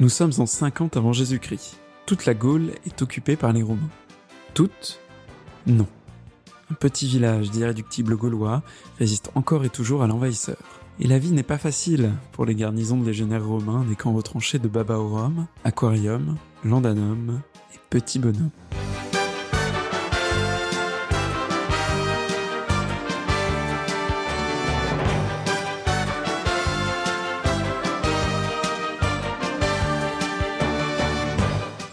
Nous sommes en 50 avant Jésus-Christ. Toute la Gaule est occupée par les Romains. Toute Non. Un petit village d'irréductibles gaulois résiste encore et toujours à l'envahisseur. Et la vie n'est pas facile pour les garnisons de légionnaires romains des camps retranchés de Babaorum, Aquarium, Landanum et Petit Bonhomme.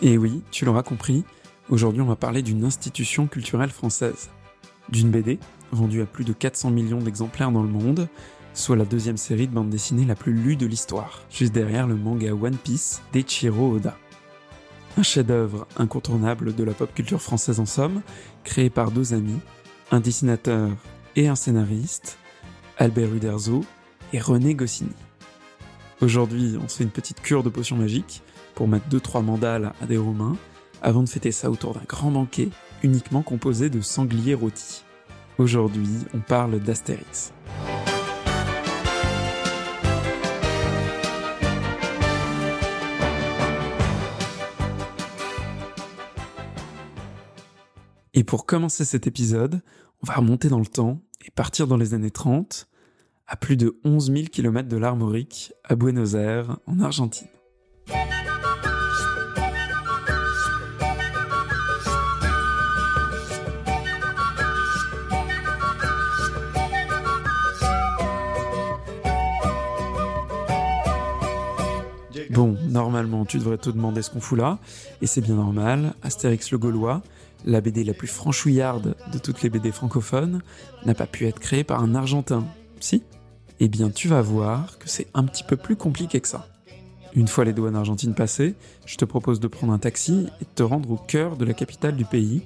Et oui, tu l'auras compris, aujourd'hui on va parler d'une institution culturelle française. D'une BD, vendue à plus de 400 millions d'exemplaires dans le monde, soit la deuxième série de bande dessinée la plus lue de l'histoire, juste derrière le manga One Piece d'Eiichiro Oda. Un chef-d'œuvre incontournable de la pop culture française en somme, créé par deux amis, un dessinateur et un scénariste, Albert Uderzo et René Goscinny. Aujourd'hui, on se fait une petite cure de potions magiques pour mettre 2-3 mandales à des Romains, avant de fêter ça autour d'un grand banquet uniquement composé de sangliers rôtis. Aujourd'hui, on parle d'Astérix. Et pour commencer cet épisode, on va remonter dans le temps et partir dans les années 30, à plus de 11 000 km de l'Armorique, à Buenos Aires, en Argentine. Bon, normalement, tu devrais te demander ce qu'on fout là, et c'est bien normal. Astérix le Gaulois, la BD la plus franchouillarde de toutes les BD francophones, n'a pas pu être créée par un Argentin. Si? Eh bien, tu vas voir que c'est un petit peu plus compliqué que ça. Une fois les douanes argentines passées, je te propose de prendre un taxi et de te rendre au cœur de la capitale du pays,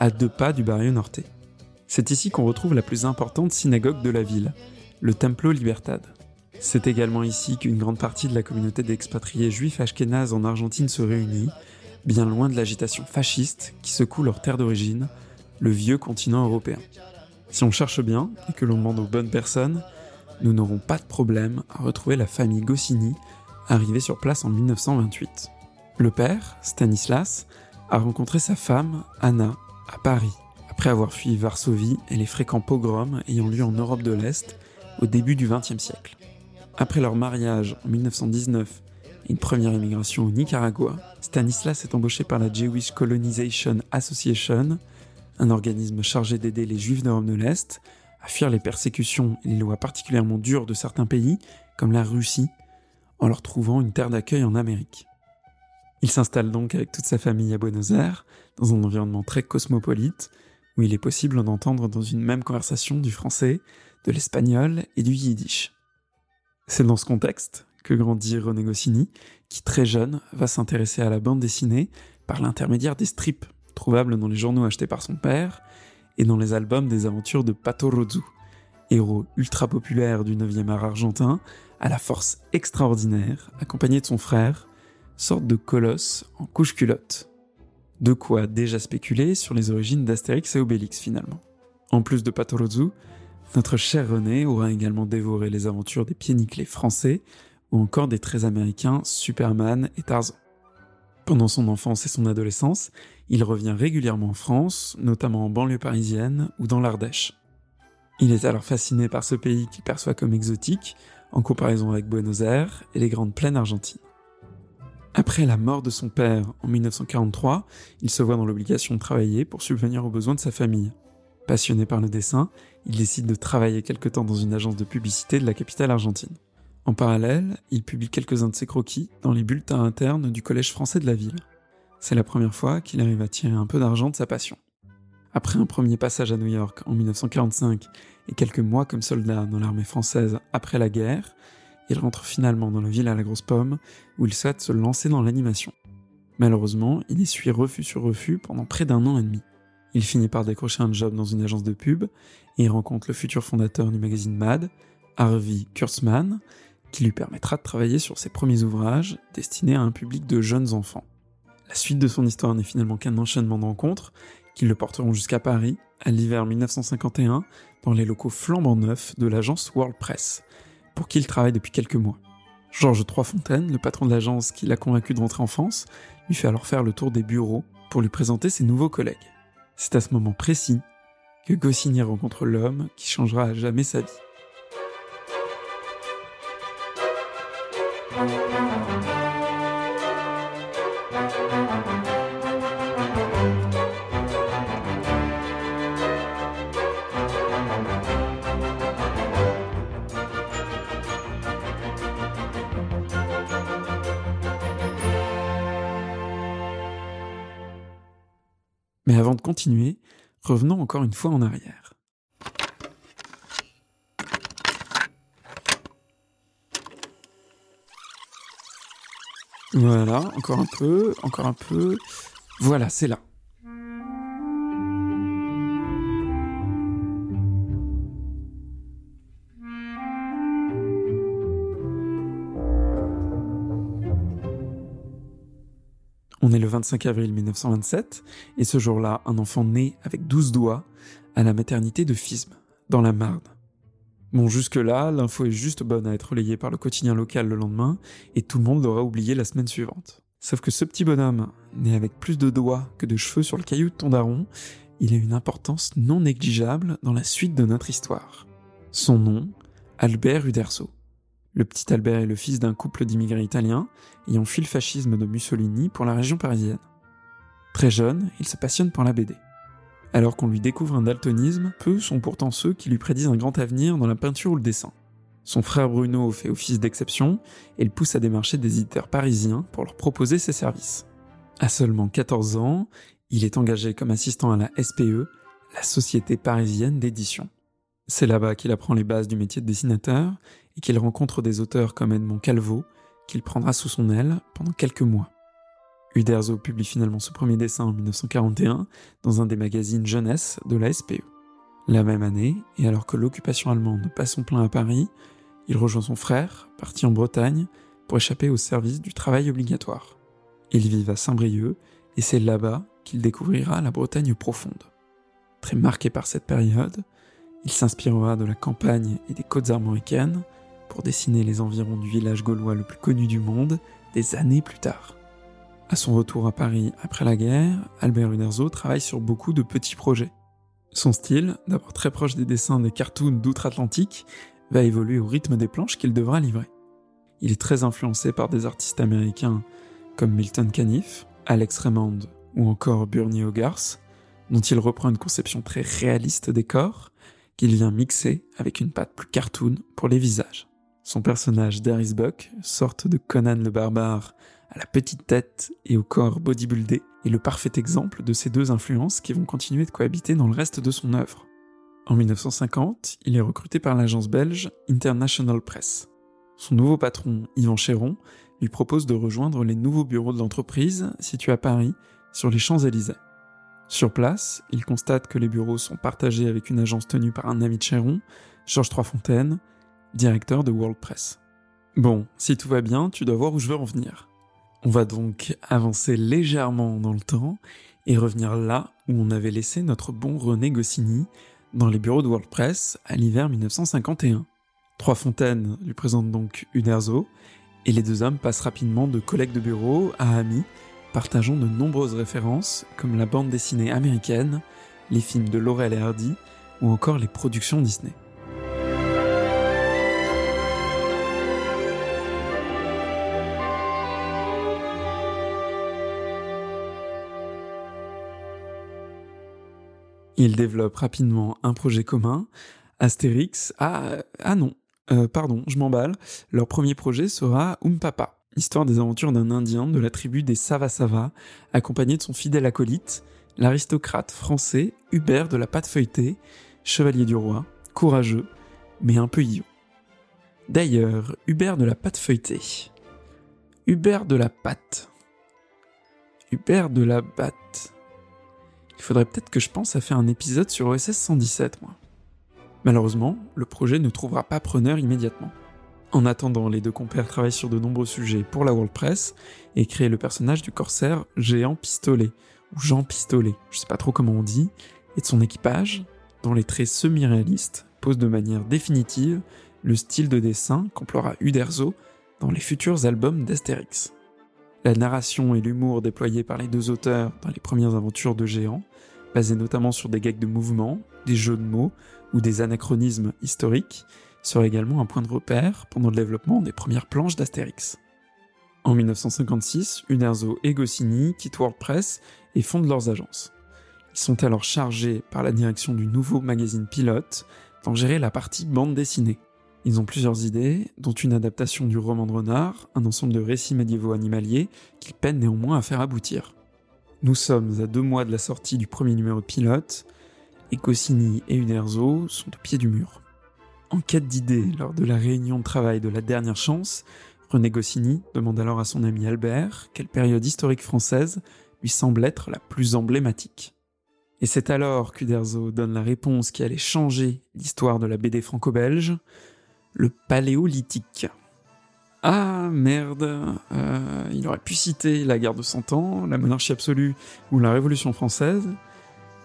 à deux pas du Barrio Norte. C'est ici qu'on retrouve la plus importante synagogue de la ville, le Templo Libertad. C'est également ici qu'une grande partie de la communauté d'expatriés juifs ashkénazes en Argentine se réunit, bien loin de l'agitation fasciste qui secoue leur terre d'origine, le vieux continent européen. Si on cherche bien et que l'on demande aux bonnes personnes, nous n'aurons pas de problème à retrouver la famille Goscinny, arrivée sur place en 1928. Le père, Stanislas, a rencontré sa femme, Anna, à Paris, après avoir fui Varsovie et les fréquents pogroms ayant lieu en Europe de l'Est au début du XXe siècle. Après leur mariage en 1919 et une première émigration au Nicaragua, Stanislas est embauché par la Jewish Colonization Association, un organisme chargé d'aider les juifs d'Europe de l'Est à fuir les persécutions et les lois particulièrement dures de certains pays, comme la Russie, en leur trouvant une terre d'accueil en Amérique. Il s'installe donc avec toute sa famille à Buenos Aires, dans un environnement très cosmopolite, où il est possible d'entendre dans une même conversation du français, de l'espagnol et du yiddish. C'est dans ce contexte que grandit René Goscinny, qui très jeune va s'intéresser à la bande dessinée par l'intermédiaire des strips, trouvables dans les journaux achetés par son père et dans les albums des aventures de Pato Rozu, héros ultra populaire du 9e art argentin, à la force extraordinaire, accompagné de son frère, sorte de colosse en couche culotte. De quoi déjà spéculer sur les origines d'Astérix et Obélix finalement. En plus de Pato Rozu, notre cher René aura également dévoré les aventures des pieds nickelés français ou encore des traits américains Superman et Tarzan. Pendant son enfance et son adolescence, il revient régulièrement en France, notamment en banlieue parisienne ou dans l'Ardèche. Il est alors fasciné par ce pays qu'il perçoit comme exotique, en comparaison avec Buenos Aires et les grandes plaines argentines. Après la mort de son père en 1943, il se voit dans l'obligation de travailler pour subvenir aux besoins de sa famille. Passionné par le dessin, il décide de travailler quelque temps dans une agence de publicité de la capitale argentine. En parallèle, il publie quelques-uns de ses croquis dans les bulletins internes du Collège français de la ville. C'est la première fois qu'il arrive à tirer un peu d'argent de sa passion. Après un premier passage à New York en 1945 et quelques mois comme soldat dans l'armée française après la guerre, il rentre finalement dans la ville à la grosse pomme où il souhaite se lancer dans l'animation. Malheureusement, il essuie refus sur refus pendant près d'un an et demi. Il finit par décrocher un job dans une agence de pub il rencontre le futur fondateur du magazine Mad, Harvey Kurtzman, qui lui permettra de travailler sur ses premiers ouvrages destinés à un public de jeunes enfants. La suite de son histoire n'est finalement qu'un enchaînement de rencontres qui le porteront jusqu'à Paris, à l'hiver 1951, dans les locaux flambant neufs de l'agence World Press, pour qui il travaille depuis quelques mois. Georges Troisfontaine, le patron de l'agence qui l'a convaincu de rentrer en France, lui fait alors faire le tour des bureaux pour lui présenter ses nouveaux collègues. C'est à ce moment précis que Goscinny rencontre l'homme qui changera à jamais sa vie. Mais avant de continuer, revenons encore une fois en arrière. Voilà, encore un peu, encore un peu. Voilà, c'est là. 25 avril 1927, et ce jour-là, un enfant naît avec 12 doigts à la maternité de Fisme, dans la Marne. Bon, jusque-là, l'info est juste bonne à être relayée par le quotidien local le lendemain, et tout le monde l'aura oublié la semaine suivante. Sauf que ce petit bonhomme, né avec plus de doigts que de cheveux sur le caillou de ton daron, il a une importance non négligeable dans la suite de notre histoire. Son nom, Albert Uderzo. Le petit Albert est le fils d'un couple d'immigrés italiens ayant fui le fascisme de Mussolini pour la région parisienne. Très jeune, il se passionne pour la BD. Alors qu'on lui découvre un daltonisme, peu sont pourtant ceux qui lui prédisent un grand avenir dans la peinture ou le dessin. Son frère Bruno fait office d'exception et le pousse à démarcher des éditeurs parisiens pour leur proposer ses services. À seulement 14 ans, il est engagé comme assistant à la SPE, la Société parisienne d'édition. C'est là-bas qu'il apprend les bases du métier de dessinateur et qu'il rencontre des auteurs comme Edmond Calvo, qu'il prendra sous son aile pendant quelques mois. Uderzo publie finalement ce premier dessin en 1941 dans un des magazines jeunesse de la SPE. La même année, et alors que l'occupation allemande passe son plein à Paris, il rejoint son frère, parti en Bretagne, pour échapper au service du travail obligatoire. Ils vivent à Saint-Brieuc, et c'est là-bas qu'il découvrira la Bretagne profonde. Très marqué par cette période, il s'inspirera de la campagne et des côtes armoricaines pour dessiner les environs du village gaulois le plus connu du monde des années plus tard. À son retour à Paris après la guerre, Albert Uderzo travaille sur beaucoup de petits projets. Son style, d'abord très proche des dessins des cartoons d'outre-Atlantique, va évoluer au rythme des planches qu'il devra livrer. Il est très influencé par des artistes américains comme Milton Caniff, Alex Raymond ou encore Bernie Hogarth, dont il reprend une conception très réaliste des corps, qu'il vient mixer avec une patte plus cartoon pour les visages. Son personnage Darius Buck, sorte de Conan le barbare à la petite tête et au corps bodybuildé, est le parfait exemple de ces deux influences qui vont continuer de cohabiter dans le reste de son œuvre. En 1950, il est recruté par l'agence belge International Press. Son nouveau patron, Yvan Chéron, lui propose de rejoindre les nouveaux bureaux de l'entreprise situés à Paris, sur les Champs-Élysées. Sur place, il constate que les bureaux sont partagés avec une agence tenue par un ami de Chéron, Georges Troisfontaine, directeur de World Press. Bon, si tout va bien, tu dois voir où je veux en venir. On va donc avancer légèrement dans le temps et revenir là où on avait laissé notre bon René Goscinny, dans les bureaux de World Press à l'hiver 1951. Troisfontaine lui présente donc Uderzo, et les deux hommes passent rapidement de collègues de bureau à amis, partageant de nombreuses références comme la bande dessinée américaine, les films de Laurel et Hardy ou encore les productions Disney. Ils développent rapidement un projet commun, Astérix. Ah, ah non, euh, pardon, je m'emballe. Leur premier projet sera Umpapa, histoire des aventures d'un Indien de la tribu des Sava-Sava, accompagné de son fidèle acolyte, l'aristocrate français Hubert de la Pâte Feuilletée, chevalier du roi, courageux, mais un peu idiot. D'ailleurs, Hubert de la Pâte Feuilletée. Hubert de la Pâte. Hubert de la Batte. Il faudrait peut-être que je pense à faire un épisode sur OSS 117, moi. Malheureusement, le projet ne trouvera pas preneur immédiatement. En attendant, les deux compères travaillent sur de nombreux sujets pour la World Press et créent le personnage du corsaire Géant Pistolet, ou Jean Pistolet, je sais pas trop comment on dit, et de son équipage, dont les traits semi-réalistes posent de manière définitive le style de dessin qu'emploiera Uderzo dans les futurs albums d'Astérix. La narration et l'humour déployés par les deux auteurs dans les premières aventures de géants, basés notamment sur des gags de mouvement, des jeux de mots ou des anachronismes historiques, seraient également un point de repère pendant le développement des premières planches d'Astérix. En 1956, Uderzo et Goscinny quittent WordPress et fondent leurs agences. Ils sont alors chargés par la direction du nouveau magazine Pilote d'en gérer la partie bande dessinée. Ils ont plusieurs idées, dont une adaptation du roman de renard, un ensemble de récits médiévaux animaliers qu'ils peinent néanmoins à faire aboutir. Nous sommes à deux mois de la sortie du premier numéro de Pilote, et Goscinny et Uderzo sont au pied du mur. En quête d'idées lors de la réunion de travail de la dernière chance, René Goscinny demande alors à son ami Albert quelle période historique française lui semble être la plus emblématique. Et c'est alors qu'Uderzo donne la réponse qui allait changer l'histoire de la BD franco-belge, le paléolithique. Ah merde, euh, il aurait pu citer la guerre de Cent Ans, la monarchie absolue ou la Révolution française,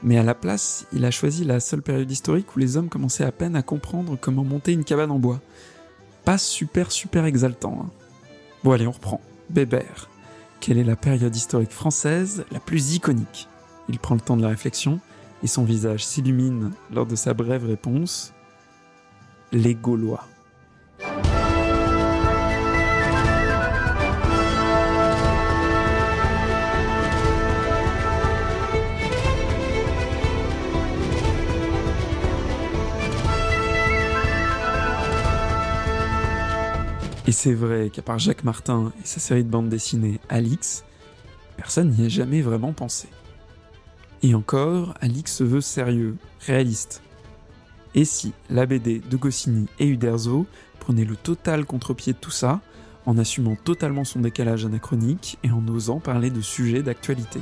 mais à la place, il a choisi la seule période historique où les hommes commençaient à peine à comprendre comment monter une cabane en bois. Pas super super exaltant. Hein. Bon allez, on reprend. Bébert. Quelle est la période historique française la plus iconique? Il prend le temps de la réflexion et son visage s'illumine lors de sa brève réponse. Les Gaulois. Et c'est vrai qu'à part Jacques Martin et sa série de bandes dessinées Alix, personne n'y a jamais vraiment pensé. Et encore, Alix se veut sérieux, réaliste. Et si la BD de Goscinny et Uderzo prenait le total contre-pied de tout ça, en assumant totalement son décalage anachronique et en osant parler de sujets d'actualité?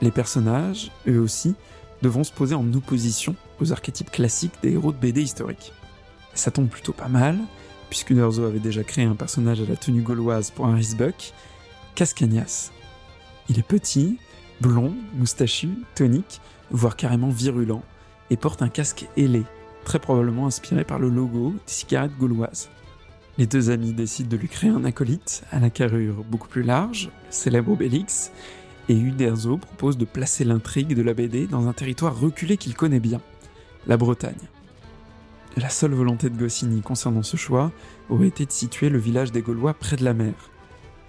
Les personnages, eux aussi, devront se poser en opposition aux archétypes classiques des héros de BD historiques. Ça tombe plutôt pas mal, puisque Uderzo avait déjà créé un personnage à la tenue gauloise pour Harris Buck, Cascagnas. Il est petit, blond, moustachu, tonique, voire carrément virulent, et porte un casque ailé, très probablement inspiré par le logo des cigarettes gauloises. Les deux amis décident de lui créer un acolyte à la carrure beaucoup plus large, le célèbre Obélix, et Uderzo propose de placer l'intrigue de la BD dans un territoire reculé qu'il connaît bien, la Bretagne. La seule volonté de Goscinny concernant ce choix aurait été de situer le village des Gaulois près de la mer.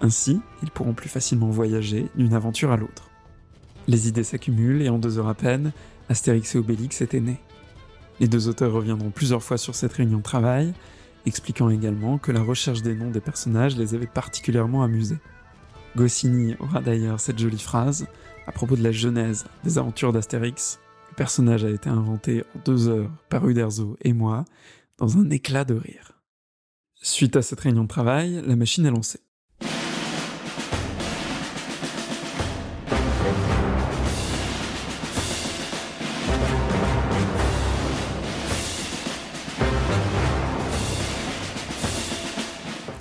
Ainsi, ils pourront plus facilement voyager d'une aventure à l'autre. Les idées s'accumulent et en deux heures à peine, Astérix et Obélix étaient nés. Les deux auteurs reviendront plusieurs fois sur cette réunion de travail, expliquant également que la recherche des noms des personnages les avait particulièrement amusés. Goscinny aura d'ailleurs cette jolie phrase à propos de la genèse des aventures d'Astérix le personnage a été inventé en deux heures par Uderzo et moi, dans un éclat de rire. Suite à cette réunion de travail, la machine est lancée.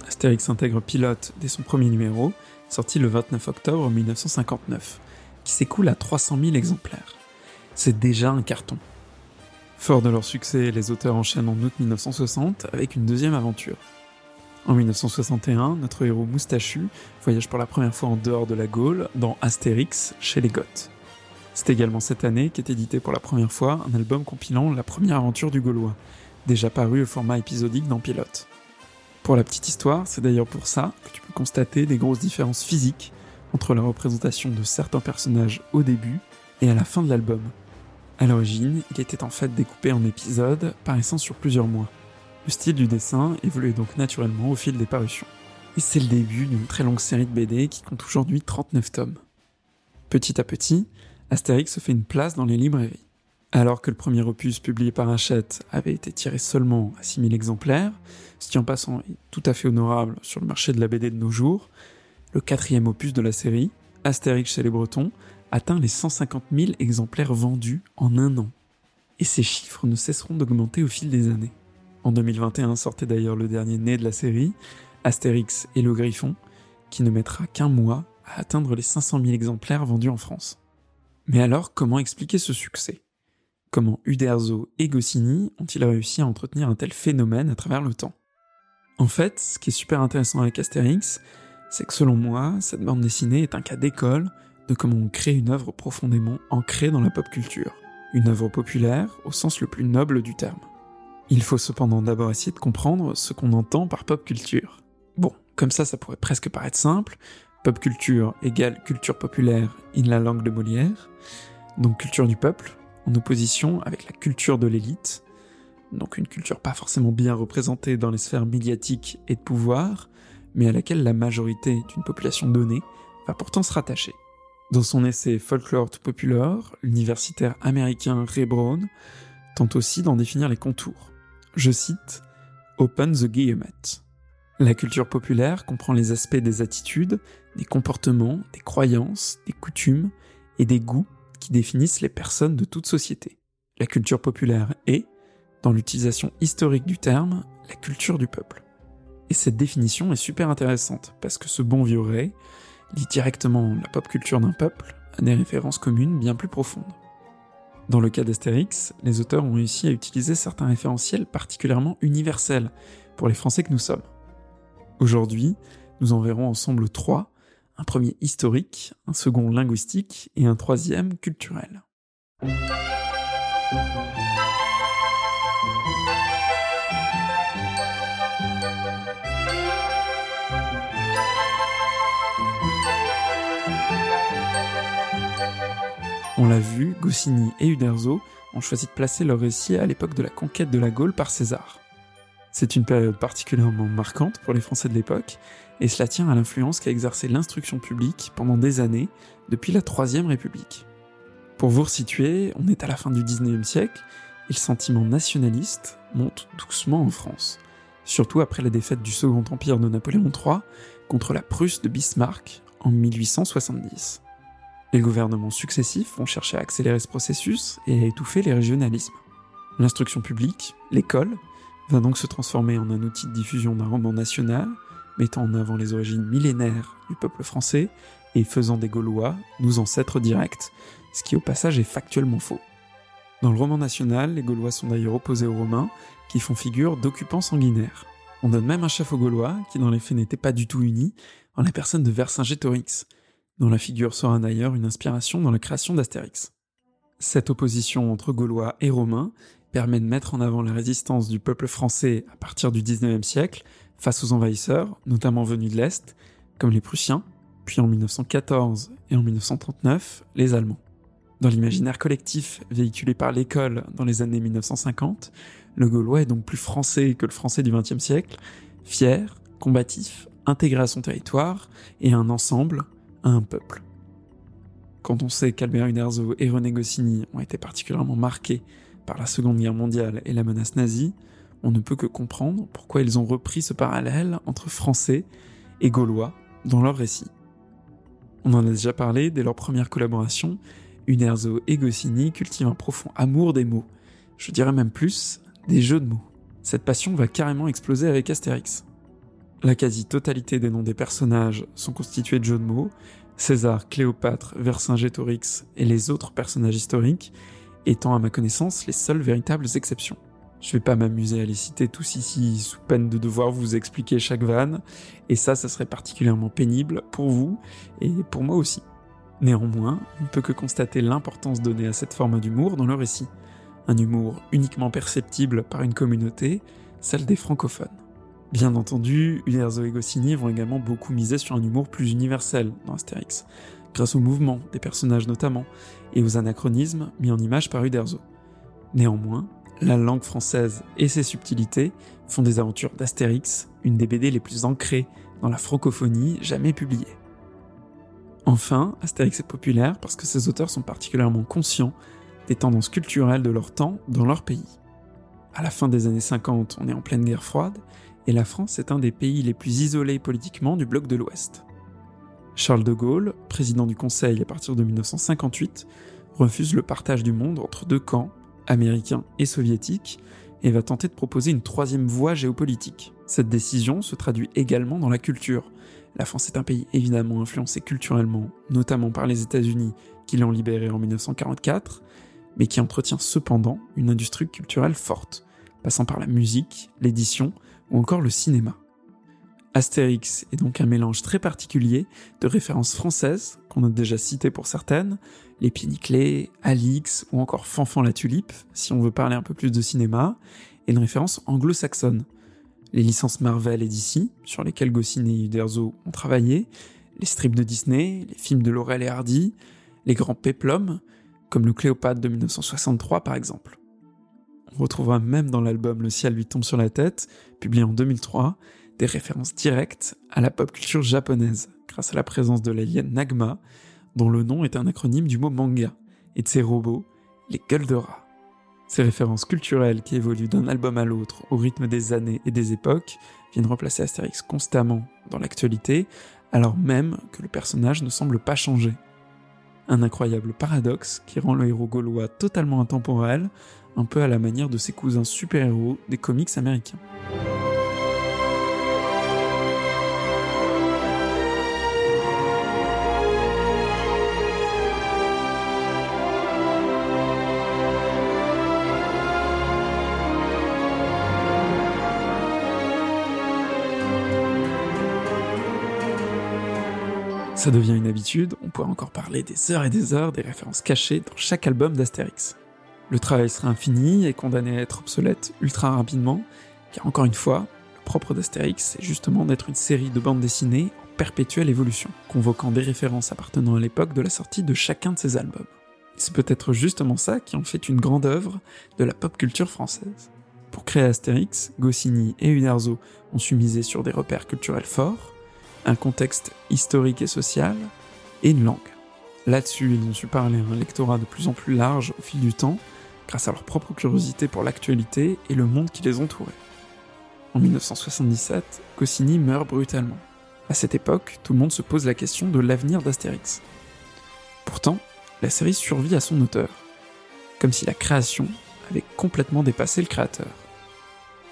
Astérix intègre Pilote dès son premier numéro, sorti le 29 octobre 1959, qui s'écoule à 300 000 exemplaires c'est déjà un carton. Fort de leur succès, les auteurs enchaînent en août 1960 avec une deuxième aventure. En 1961, notre héros moustachu voyage pour la première fois en dehors de la Gaule dans Astérix chez les Goths. C'est également cette année qu'est édité pour la première fois un album compilant la première aventure du Gaulois, déjà paru au format épisodique dans Pilote. Pour la petite histoire, c'est d'ailleurs pour ça que tu peux constater des grosses différences physiques entre la représentation de certains personnages au début et à la fin de l'album, à l'origine, il était en fait découpé en épisodes, paraissant sur plusieurs mois. Le style du dessin évoluait donc naturellement au fil des parutions. Et c'est le début d'une très longue série de BD qui compte aujourd'hui 39 tomes. Petit à petit, Astérix se fait une place dans les librairies. Alors que le premier opus publié par Hachette avait été tiré seulement à 6000 exemplaires, ce qui en passant est tout à fait honorable sur le marché de la BD de nos jours, le quatrième opus de la série, Astérix chez les Bretons, atteint les 150 000 exemplaires vendus en un an. Et ces chiffres ne cesseront d'augmenter au fil des années. En 2021 sortait d'ailleurs le dernier né de la série, Astérix et le Griffon, qui ne mettra qu'un mois à atteindre les 500 000 exemplaires vendus en France. Mais alors, comment expliquer ce succès? Comment Uderzo et Goscinny ont-ils réussi à entretenir un tel phénomène à travers le temps? En fait, ce qui est super intéressant avec Astérix, c'est que selon moi, cette bande dessinée est un cas d'école de comment on crée une œuvre profondément ancrée dans la pop culture. Une œuvre populaire au sens le plus noble du terme. Il faut cependant d'abord essayer de comprendre ce qu'on entend par pop culture. Bon, comme ça, ça pourrait presque paraître simple. Pop culture égale culture populaire in la langue de Molière. Donc culture du peuple, en opposition avec la culture de l'élite, donc une culture pas forcément bien représentée dans les sphères médiatiques et de pouvoir, mais à laquelle la majorité d'une population donnée va pourtant se rattacher. Dans son essai Folklore to Popular, l'universitaire américain Ray Brown tente aussi d'en définir les contours. Je cite Open the Guillemets. La culture populaire comprend les aspects des attitudes, des comportements, des croyances, des coutumes et des goûts qui définissent les personnes de toute société. La culture populaire est, dans l'utilisation historique du terme, la culture du peuple. Et cette définition est super intéressante, parce que ce bon vieux Ray lit directement la pop culture d'un peuple à des références communes bien plus profondes. Dans le cas d'Astérix, les auteurs ont réussi à utiliser certains référentiels particulièrement universels pour les Français que nous sommes. Aujourd'hui, nous en verrons ensemble trois, un premier historique, un second linguistique et un troisième culturel. On l'a vu, Goscinny et Uderzo ont choisi de placer leur récit à l'époque de la conquête de la Gaule par César. C'est une période particulièrement marquante pour les Français de l'époque, et cela tient à l'influence qu'a exercé l'instruction publique pendant des années, depuis la Troisième République. Pour vous resituer, on est à la fin du XIXe siècle, et le sentiment nationaliste monte doucement en France, surtout après la défaite du Second Empire de Napoléon III contre la Prusse de Bismarck en 1870. Les gouvernements successifs vont chercher à accélérer ce processus et à étouffer les régionalismes. L'instruction publique, l'école, va donc se transformer en un outil de diffusion d'un roman national, mettant en avant les origines millénaires du peuple français et faisant des Gaulois nos ancêtres directs, ce qui au passage est factuellement faux. Dans le roman national, les Gaulois sont d'ailleurs opposés aux Romains, qui font figure d'occupants sanguinaires. On donne même un chef aux Gaulois, qui dans les faits n'était pas du tout uni, en la personne de Vercingétorix, dont la figure sera d'ailleurs une inspiration dans la création d'Astérix. Cette opposition entre Gaulois et Romains permet de mettre en avant la résistance du peuple français à partir du XIXe siècle face aux envahisseurs, notamment venus de l'Est, comme les Prussiens, puis en 1914 et en 1939, les Allemands. Dans l'imaginaire collectif véhiculé par l'école dans les années 1950, le Gaulois est donc plus français que le français du XXe siècle, fier, combatif, intégré à son territoire et un ensemble, à un peuple. Quand on sait qu'Albert Uderzo et René Goscinny ont été particulièrement marqués par la Seconde Guerre mondiale et la menace nazie, on ne peut que comprendre pourquoi ils ont repris ce parallèle entre Français et Gaulois dans leur récit. On en a déjà parlé dès leur première collaboration, Uderzo et Goscinny cultivent un profond amour des mots, je dirais même plus, des jeux de mots. Cette passion va carrément exploser avec Astérix. La quasi-totalité des noms des personnages sont constitués de jeux de mots, César, Cléopâtre, Vercingétorix et les autres personnages historiques étant à ma connaissance les seules véritables exceptions. Je vais pas m'amuser à les citer tous ici sous peine de devoir vous expliquer chaque vanne, et ça, ça serait particulièrement pénible pour vous et pour moi aussi. Néanmoins, on ne peut que constater l'importance donnée à cette forme d'humour dans le récit. Un humour uniquement perceptible par une communauté, celle des francophones. Bien entendu, Uderzo et Goscinny vont également beaucoup miser sur un humour plus universel dans Astérix, grâce au mouvement des personnages notamment, et aux anachronismes mis en image par Uderzo. Néanmoins, la langue française et ses subtilités font des aventures d'Astérix une des BD les plus ancrées dans la francophonie jamais publiées. Enfin, Astérix est populaire parce que ses auteurs sont particulièrement conscients des tendances culturelles de leur temps dans leur pays. À la fin des années 50, on est en pleine guerre froide, et la France est un des pays les plus isolés politiquement du bloc de l'Ouest. Charles de Gaulle, président du Conseil à partir de 1958, refuse le partage du monde entre deux camps, américains et soviétiques, et va tenter de proposer une troisième voie géopolitique. Cette décision se traduit également dans la culture. La France est un pays évidemment influencé culturellement, notamment par les États-Unis qui l'ont libéré en 1944, mais qui entretient cependant une industrie culturelle forte, passant par la musique, l'édition ou encore le cinéma. Astérix est donc un mélange très particulier de références françaises, qu'on a déjà citées pour certaines, les pieds Alix ou encore Fanfan la tulipe, si on veut parler un peu plus de cinéma, et une référence anglo-saxonne. Les licences Marvel et DC, sur lesquelles Goscinny et Uderzo ont travaillé, les strips de Disney, les films de Laurel et Hardy, les grands péplums, comme le Cléopâtre de 1963 par exemple. On retrouvera même dans l'album Le ciel lui tombe sur la tête, publié en 2003, des références directes à la pop culture japonaise, grâce à la présence de l'alien Nagma, dont le nom est un acronyme du mot manga, et de ses robots, les gueules de. Ces références culturelles qui évoluent d'un album à l'autre au rythme des années et des époques viennent remplacer Astérix constamment dans l'actualité, alors même que le personnage ne semble pas changer. Un incroyable paradoxe qui rend le héros gaulois totalement intemporel, un peu à la manière de ses cousins super-héros des comics américains. Ça devient une habitude, on pourrait encore parler des heures et des heures des références cachées dans chaque album d'Astérix. Le travail serait infini et condamné à être obsolète ultra rapidement, car encore une fois, le propre d'Astérix, c'est justement d'être une série de bandes dessinées en perpétuelle évolution, convoquant des références appartenant à l'époque de la sortie de chacun de ses albums. C'est peut-être justement ça qui en fait une grande œuvre de la pop culture française. Pour créer Astérix, Goscinny et Uderzo ont su miser sur des repères culturels forts, un contexte historique et social, et une langue. Là-dessus, ils ont su parler à un lectorat de plus en plus large au fil du temps, grâce à leur propre curiosité pour l'actualité et le monde qui les entourait. En 1977, Goscinny meurt brutalement. À cette époque, tout le monde se pose la question de l'avenir d'Astérix. Pourtant, la série survit à son auteur, comme si la création avait complètement dépassé le créateur.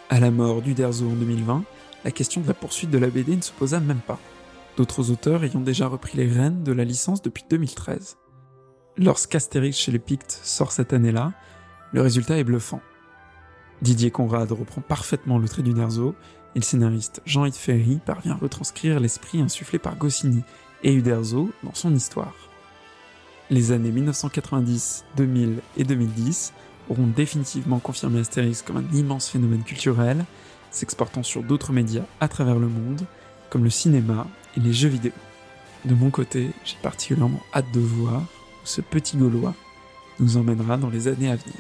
À la mort d'Uderzo en 2020, la question de la poursuite de la BD ne se posa même pas, d'autres auteurs ayant déjà repris les rênes de la licence depuis 2013. Lorsqu'Astérix chez les Pictes sort cette année-là, le résultat est bluffant. Didier Conrad reprend parfaitement le trait du Nerzo, et le scénariste Jean-Yves Ferry parvient à retranscrire l'esprit insufflé par Goscinny et Uderzo dans son histoire. Les années 1990, 2000 et 2010 auront définitivement confirmé Astérix comme un immense phénomène culturel, s'exportant sur d'autres médias à travers le monde, comme le cinéma et les jeux vidéo. De mon côté, j'ai particulièrement hâte de voir où ce petit Gaulois nous emmènera dans les années à venir.